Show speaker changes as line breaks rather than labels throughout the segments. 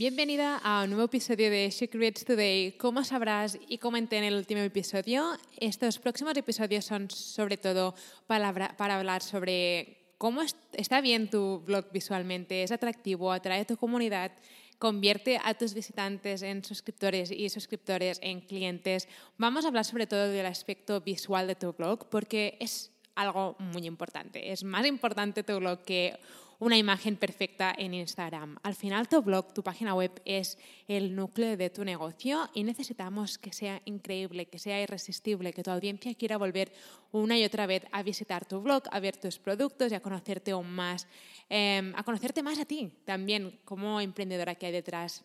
Bienvenida a un nuevo episodio de Secrets Today. Como sabrás y comenté en el último episodio, estos próximos episodios son sobre todo para, para hablar sobre cómo está bien tu blog visualmente, es atractivo, atrae a tu comunidad, convierte a tus visitantes en suscriptores y suscriptores en clientes. Vamos a hablar sobre todo del aspecto visual de tu blog porque es algo muy importante. Es más importante tu blog que una imagen perfecta en Instagram. Al final tu blog, tu página web es el núcleo de tu negocio y necesitamos que sea increíble, que sea irresistible, que tu audiencia quiera volver una y otra vez a visitar tu blog, a ver tus productos y a conocerte aún más, em, a conocerte más a ti también como emprendedora que hay detrás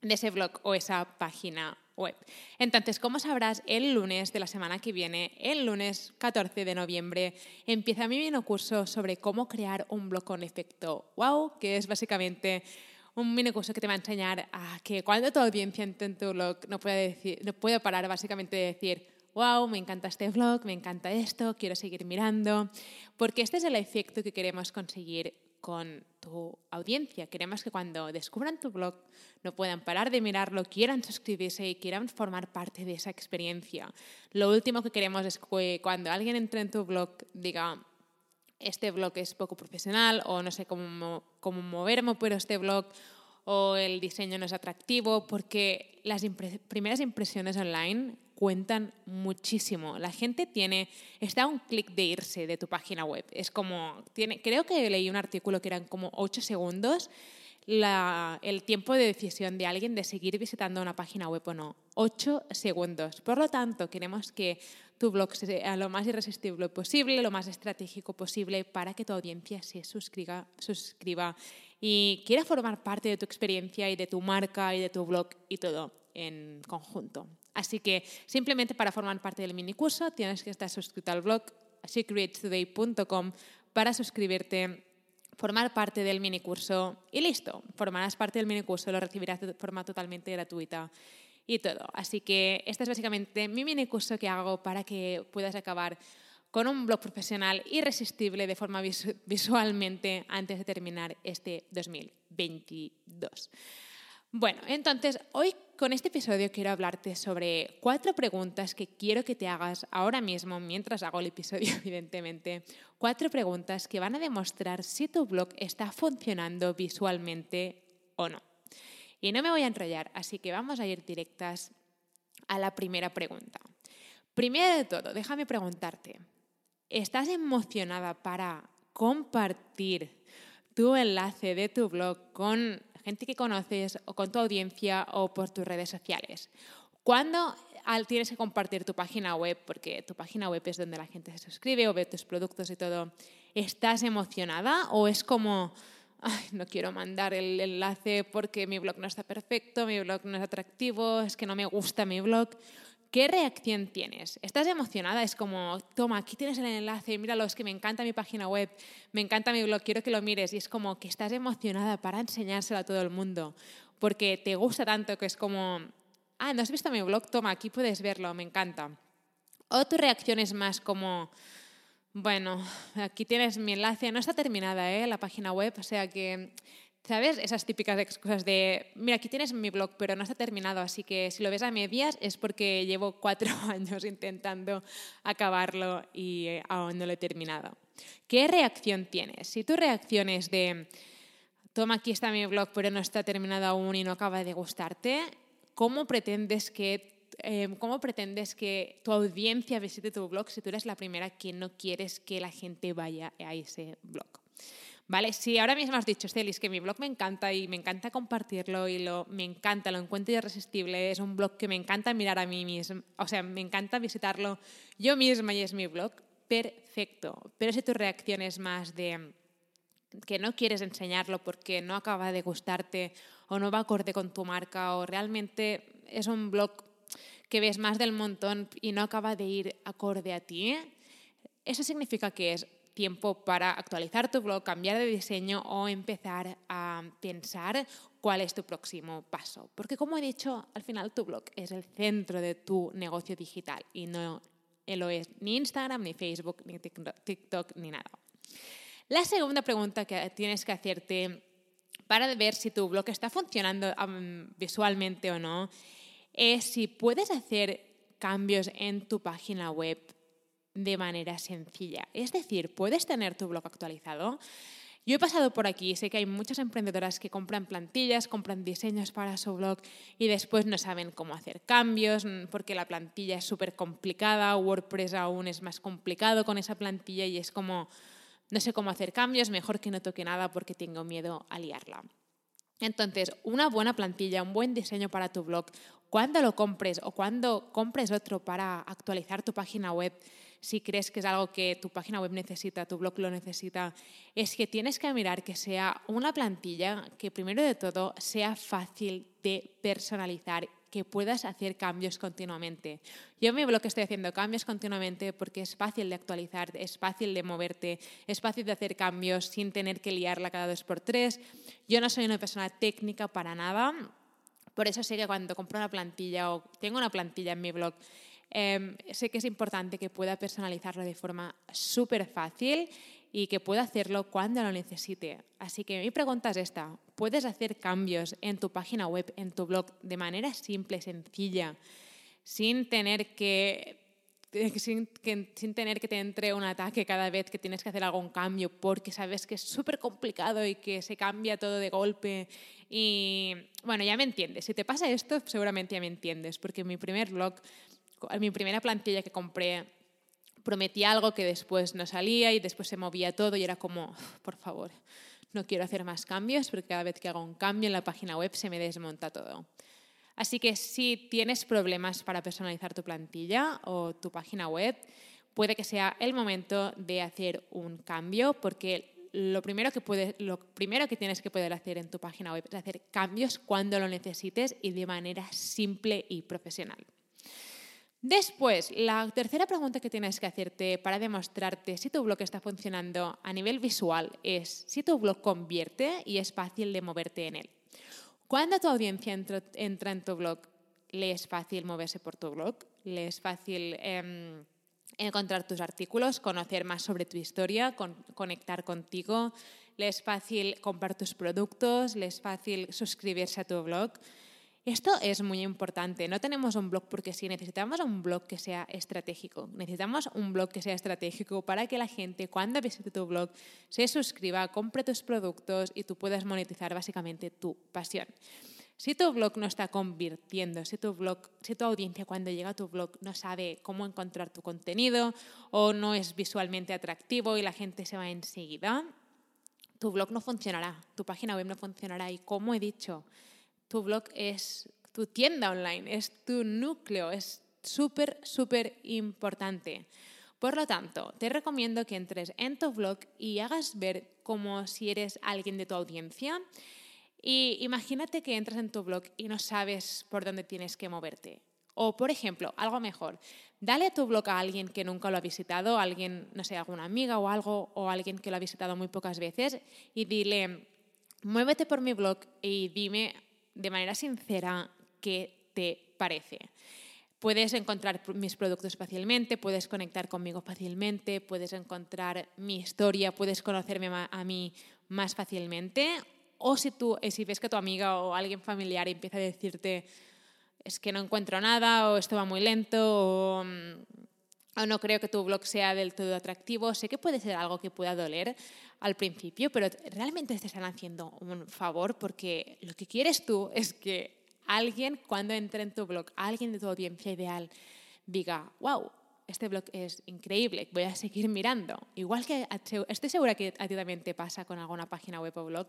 de ese blog o esa página Entonces, como sabrás, el lunes de la semana que viene, el lunes 14 de noviembre, empieza mi mini curso sobre cómo crear un blog con efecto wow, que es básicamente un mini curso que te va a enseñar a que cuando tu audiencia entre en tu blog no puede, decir, no puede parar básicamente de decir wow, me encanta este blog, me encanta esto, quiero seguir mirando, porque este es el efecto que queremos conseguir con tu audiencia. Queremos que cuando descubran tu blog no puedan parar de mirarlo, quieran suscribirse y quieran formar parte de esa experiencia. Lo último que queremos es que cuando alguien entre en tu blog diga, este blog es poco profesional o no sé cómo, cómo moverme por este blog o el diseño no es atractivo, porque las primeras impresiones online cuentan muchísimo. La gente tiene, está a un clic de irse de tu página web. Es como, tiene, creo que leí un artículo que eran como 8 segundos el tiempo de decisión de alguien de seguir visitando una página web o no. 8 segundos. Por lo tanto, queremos que tu blog sea lo más irresistible posible, lo más estratégico posible para que tu audiencia se suscriba, suscriba y quiera formar parte de tu experiencia y de tu marca y de tu blog y todo en conjunto. Así que simplemente para formar parte del mini curso tienes que estar suscrito al blog secretstoday.com para suscribirte, formar parte del mini curso y listo. Formarás parte del mini curso, lo recibirás de forma totalmente gratuita y todo. Así que este es básicamente mi mini curso que hago para que puedas acabar con un blog profesional irresistible de forma visualmente antes de terminar este 2022. Bueno, entonces hoy con este episodio quiero hablarte sobre cuatro preguntas que quiero que te hagas ahora mismo, mientras hago el episodio, evidentemente. Cuatro preguntas que van a demostrar si tu blog está funcionando visualmente o no. Y no me voy a enrollar, así que vamos a ir directas a la primera pregunta. Primero de todo, déjame preguntarte, ¿estás emocionada para compartir tu enlace de tu blog con gente que conoces o con tu audiencia o por tus redes sociales. ¿Cuándo tienes que compartir tu página web, porque tu página web es donde la gente se suscribe o ve tus productos y todo, ¿estás emocionada o es como, no quiero mandar el enlace porque mi blog no está perfecto, mi blog no es atractivo, es que no me gusta mi blog? ¿Qué reacción tienes? ¿Estás emocionada? Es como, toma, aquí tienes el enlace, míralo, es que me encanta mi página web, me encanta mi blog, quiero que lo mires. Y es como que estás emocionada para enseñárselo a todo el mundo, porque te gusta tanto que es como, ah, ¿no has visto mi blog? Toma, aquí puedes verlo, me encanta. O tu reacción es más como, bueno, aquí tienes mi enlace, no está terminada ¿eh? la página web, o sea que ¿Sabes? Esas típicas excusas de, mira, aquí tienes mi blog, pero no está terminado, así que si lo ves a medias es porque llevo cuatro años intentando acabarlo y eh, aún no lo he terminado. ¿Qué reacción tienes? Si tu reacción es de, toma, aquí está mi blog, pero no está terminado aún y no acaba de gustarte, ¿cómo pretendes que, eh, ¿cómo pretendes que tu audiencia visite tu blog si tú eres la primera que no quieres que la gente vaya a ese blog? ¿Vale? Si ahora mismo has dicho, Celis, que mi blog me encanta y me encanta compartirlo y lo, me encanta, lo encuentro irresistible, es un blog que me encanta mirar a mí mismo, o sea, me encanta visitarlo yo misma y es mi blog, perfecto. Pero si tu reacción es más de, que no quieres enseñarlo porque no acaba de gustarte o no va acorde con tu marca o realmente es un blog que ves más del montón y no acaba de ir acorde a ti, eso significa que es tiempo para actualizar tu blog, cambiar de diseño o empezar a pensar cuál es tu próximo paso. Porque como he dicho, al final tu blog es el centro de tu negocio digital y no lo es ni Instagram, ni Facebook, ni TikTok, ni nada. La segunda pregunta que tienes que hacerte para ver si tu blog está funcionando visualmente o no es si puedes hacer cambios en tu página web de manera sencilla. Es decir, puedes tener tu blog actualizado. Yo he pasado por aquí, sé que hay muchas emprendedoras que compran plantillas, compran diseños para su blog y después no saben cómo hacer cambios mm, porque la plantilla es súper complicada, WordPress aún es más complicado con esa plantilla y es como, no sé cómo hacer cambios, mejor que no toque nada porque tengo miedo a liarla. Entonces, una buena plantilla, un buen diseño para tu blog, cuando lo compres o cuando compres otro para actualizar tu página web, si crees que es algo que tu página web necesita, tu blog lo necesita, es que tienes que mirar que sea una plantilla que primero de todo sea fácil de personalizar que puedas hacer cambios continuamente. Yo en mi blog estoy haciendo cambios continuamente porque es fácil de actualizar, es fácil de moverte, es fácil de hacer cambios sin tener que liarla cada dos por tres. Yo no soy una persona técnica para nada, por eso sé que cuando compro una plantilla o tengo una plantilla en mi blog, Em, sé que es importante que pueda personalizarlo de forma súper fácil y que pueda hacerlo cuando lo necesite. Así que mi pregunta es esta. ¿Puedes hacer cambios en tu página web, en tu blog, de manera simple, sencilla, sin tener que sin, sin, tener que te entre un ataque cada vez que tienes que hacer algún cambio porque sabes que es súper complicado y que se cambia todo de golpe. Y bueno, ya me entiendes. Si te pasa esto, seguramente ya me entiendes, porque mi primer blog mi primera plantilla que compré prometía algo que después no salía y después se movía todo y era como, por favor, no quiero hacer más cambios porque cada vez que hago un cambio en la página web se me desmonta todo. Así que si tienes problemas para personalizar tu plantilla o tu página web, puede que sea el momento de hacer un cambio porque lo primero que, lo primero que tienes que poder hacer en tu página web es hacer cambios cuando lo necesites y de manera simple y profesional. Después, la tercera pregunta que tienes que hacerte para demostrarte si tu blog está funcionando a nivel visual es si tu blog convierte y es fácil de moverte en él. Cuando tu audiencia entra, en tu blog, le es fácil moverse por tu blog, le es fácil em, encontrar tus artículos, conocer más sobre tu historia, conectar contigo, le es fácil comprar tus productos, le es fácil suscribirse a tu blog. Esto es muy importante. No tenemos un blog porque sí, necesitamos un blog que sea estratégico. Necesitamos un blog que sea estratégico para que la gente cuando visite tu blog se suscriba, compre tus productos y tú puedas monetizar básicamente tu pasión. Si tu blog no está convirtiendo, si tu blog, si tu audiencia cuando llega a tu blog no sabe cómo encontrar tu contenido o no es visualmente atractivo y la gente se va enseguida, tu blog no funcionará, tu página web no funcionará y como he dicho, tu blog es tu tienda online, es tu núcleo, es súper, súper importante. Por lo tanto, te recomiendo que entres en tu blog y hagas ver como si eres alguien de tu audiencia. Y imagínate que entras en tu blog y no sabes por dónde tienes que moverte. O, por ejemplo, algo mejor, dale tu blog a alguien que nunca lo ha visitado, alguien, no sé, alguna amiga o algo, o alguien que lo ha visitado muy pocas veces, y dile, muévete por mi blog y dime de manera sincera qué te parece. Puedes encontrar mis productos fácilmente, puedes conectar conmigo fácilmente, puedes encontrar mi historia, puedes conocerme a mí más fácilmente. O si, tú, eh, si ves que tu amiga o alguien familiar empieza a decirte es que no encuentro nada o esto va muy lento o, mm, o no creo que tu blog sea del todo atractivo, sé que puede ser algo que pueda doler al principio, pero realmente te están haciendo un favor porque lo que quieres tú es que alguien cuando entre en tu blog, alguien de tu audiencia ideal, diga, wow, este blog es increíble, voy a seguir mirando. Igual que estoy segura que a ti también te pasa con alguna página web o blog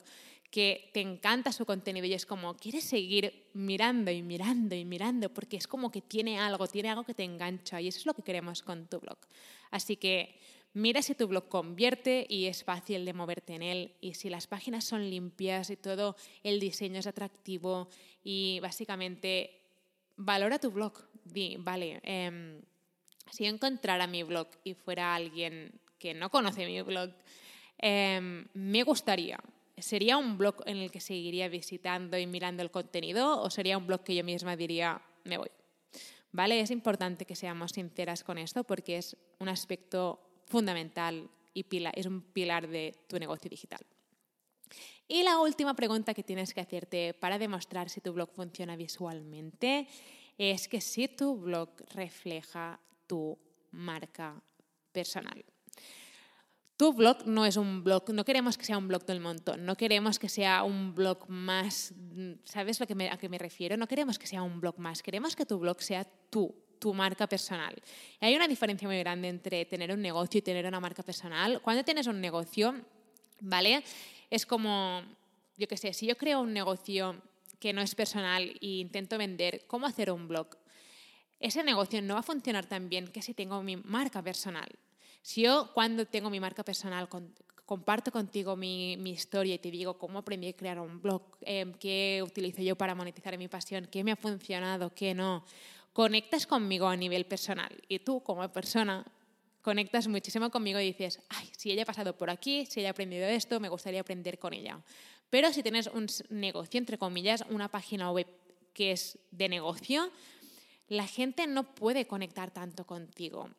que te encanta su contenido y es como, quieres seguir mirando y mirando y mirando porque es como que tiene algo, tiene algo que te engancha y eso es lo que queremos con tu blog. Así que mira si tu blog convierte y es fácil de moverte en él y si las páginas son limpias y todo el diseño es atractivo y básicamente valora tu blog. Di, vale, eh, si yo encontrara mi blog y fuera alguien que no conoce mi blog, eh, me gustaría. ¿Sería un blog en el que seguiría visitando y mirando el contenido o sería un blog que yo misma diría, me voy? ¿Vale? Es importante que seamos sinceras con esto porque es un aspecto fundamental y pila, es un pilar de tu negocio digital. Y la última pregunta que tienes que hacerte para demostrar si tu blog funciona visualmente es que si tu blog refleja tu marca personal. Tu blog no es un blog, no queremos que sea un blog del montón, no queremos que sea un blog más, ¿sabes lo que a qué me refiero? No queremos que sea un blog más, queremos que tu blog sea tú, tu marca personal. Y hay una diferencia muy grande entre tener un negocio y tener una marca personal. Cuando tienes un negocio, ¿vale? Es como, yo qué sé, si yo creo un negocio que no es personal e intento vender cómo hacer un blog, ese negocio no va a funcionar tan bien que si tengo mi marca personal. Si yo cuando tengo mi marca personal comparto contigo mi, historia y te digo cómo aprendí a crear un blog, em, qué utilizo yo para monetizar mi pasión, qué me ha funcionado, qué no, conectas conmigo a nivel personal y tú como persona conectas muchísimo conmigo y dices, ay, si ella ha pasado por aquí, si ella ha aprendido esto, me gustaría aprender con ella. Pero si tienes un negocio, entre comillas, una página web que es de negocio, la gente no puede conectar tanto contigo.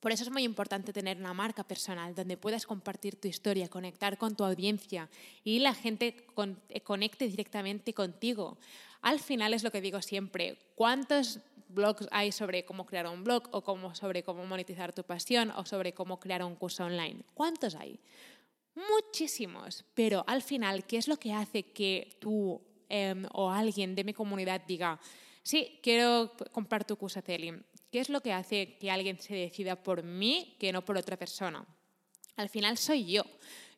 Por eso es muy importante tener una marca personal donde puedas compartir tu historia, conectar con tu audiencia y la gente eh, conecte directamente contigo. Al final es lo que digo siempre, ¿cuántos blogs hay sobre cómo crear un blog o cómo, sobre cómo monetizar tu pasión o sobre cómo crear un curso online? ¿Cuántos hay? Muchísimos, pero al final, ¿qué es lo que hace que tú em, o alguien de mi comunidad diga, sí, quiero comprar tu curso Celi? ¿Qué es lo que hace que alguien se decida por mí que no por otra persona? Al final soy yo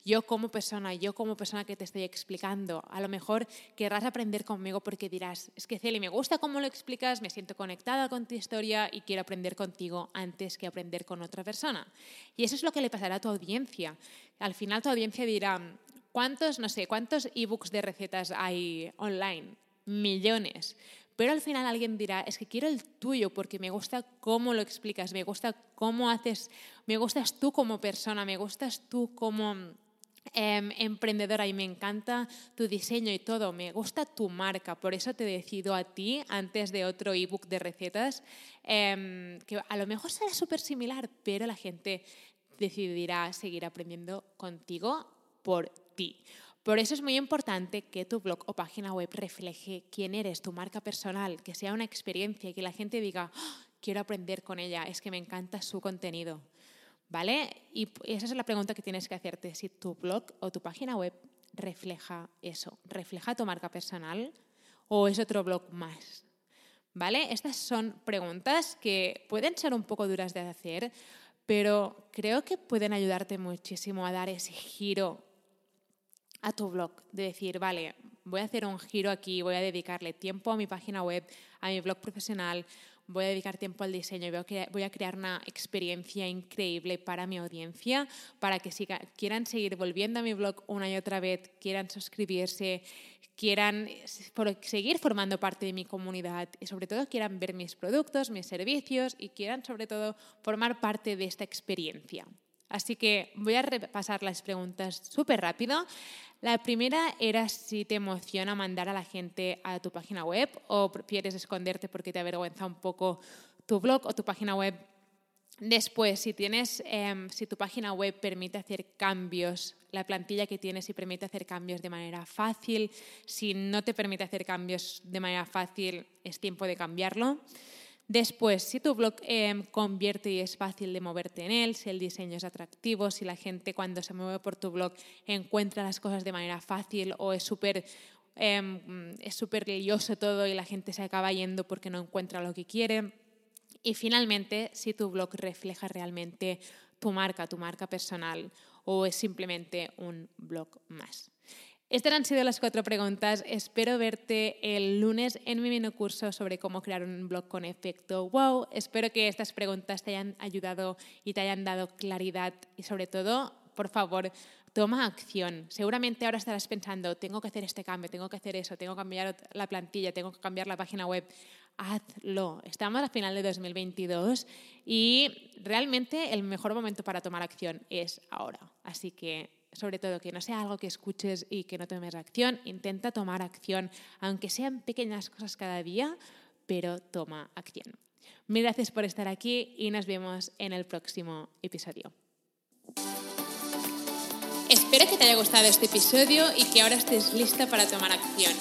yo como persona, yo como persona que te estoy explicando. A lo mejor querrás aprender conmigo porque dirás, es que Celi, me gusta cómo lo explicas, me siento conectada con tu historia y quiero aprender contigo antes que aprender con otra persona. Y eso es lo que le pasará a tu audiencia. Al final tu audiencia dirá, ¿cuántos, no sé, cuántos ebooks de recetas hay online? Millones. Pero al final alguien dirá, es que quiero el tuyo porque me gusta cómo lo explicas, me gusta cómo haces, me gustas tú como persona, me gustas tú como Em, emprendedora y me encanta tu diseño y todo, me gusta tu marca, por eso te decido a ti antes de otro ebook de recetas, em, que a lo mejor será súper similar, pero la gente decidirá seguir aprendiendo contigo por ti. Por eso es muy importante que tu blog o página web refleje quién eres, tu marca personal, que sea una experiencia y que la gente diga, ¡Ah! quiero aprender con ella, es que me encanta su contenido. ¿Vale? Y esa es la pregunta que tienes que hacerte, si tu blog o tu página web refleja eso, refleja tu marca personal o es otro blog más. ¿Vale? Estas son preguntas que pueden ser un poco duras de hacer, pero creo que pueden ayudarte muchísimo a dar ese giro a tu blog, de decir, vale, voy a hacer un giro aquí, voy a dedicarle tiempo a mi página web, a mi blog profesional, voy a dedicar tiempo al diseño voy a crear una experiencia increíble para mi audiencia, para que quieran seguir volviendo a mi blog una y otra vez, quieran suscribirse, quieran seguir formando parte de mi comunidad y sobre todo quieran ver mis productos, mis servicios y quieran sobre todo formar parte de esta experiencia. Así que voy a repasar las preguntas súper rápido. La primera era si te emociona mandar a la gente a tu página web o prefieres esconderte porque te avergüenza un poco tu blog o tu página web. Después, si, tienes, em, si tu página web permite hacer cambios, la plantilla que tienes si permite hacer cambios de manera fácil, si no te permite hacer cambios de manera fácil, es tiempo de cambiarlo. Después, si tu blog em, convierte y es fácil de moverte en él, si el diseño es atractivo, si la gente cuando se mueve por tu blog encuentra las cosas de manera fácil o es súper em, es súper todo y la gente se acaba yendo porque no encuentra lo que quiere. Y finalmente, si tu blog refleja realmente tu marca, tu marca personal o es simplemente un blog más. Estas han sido las cuatro preguntas. Espero verte el lunes en mi mini curso sobre cómo crear un blog con efecto wow. Espero que estas preguntas te hayan ayudado y te hayan dado claridad y sobre todo, por favor, toma acción. Seguramente ahora estarás pensando, tengo que hacer este cambio, tengo que hacer eso, tengo que cambiar la plantilla, tengo que cambiar la página web. Hazlo. Estamos al final de 2022 y realmente el mejor momento para tomar acción es ahora. Así que sobre todo que no sea algo que escuches y que no tomes acción, intenta tomar acción, aunque sean pequeñas cosas cada día, pero toma acción. Mil gracias por estar aquí y nos vemos en el próximo episodio. Espero que te haya gustado este episodio y que ahora estés lista para tomar acción.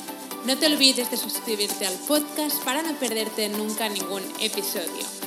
No te olvides de suscribirte al podcast para no perderte nunca ningún episodio.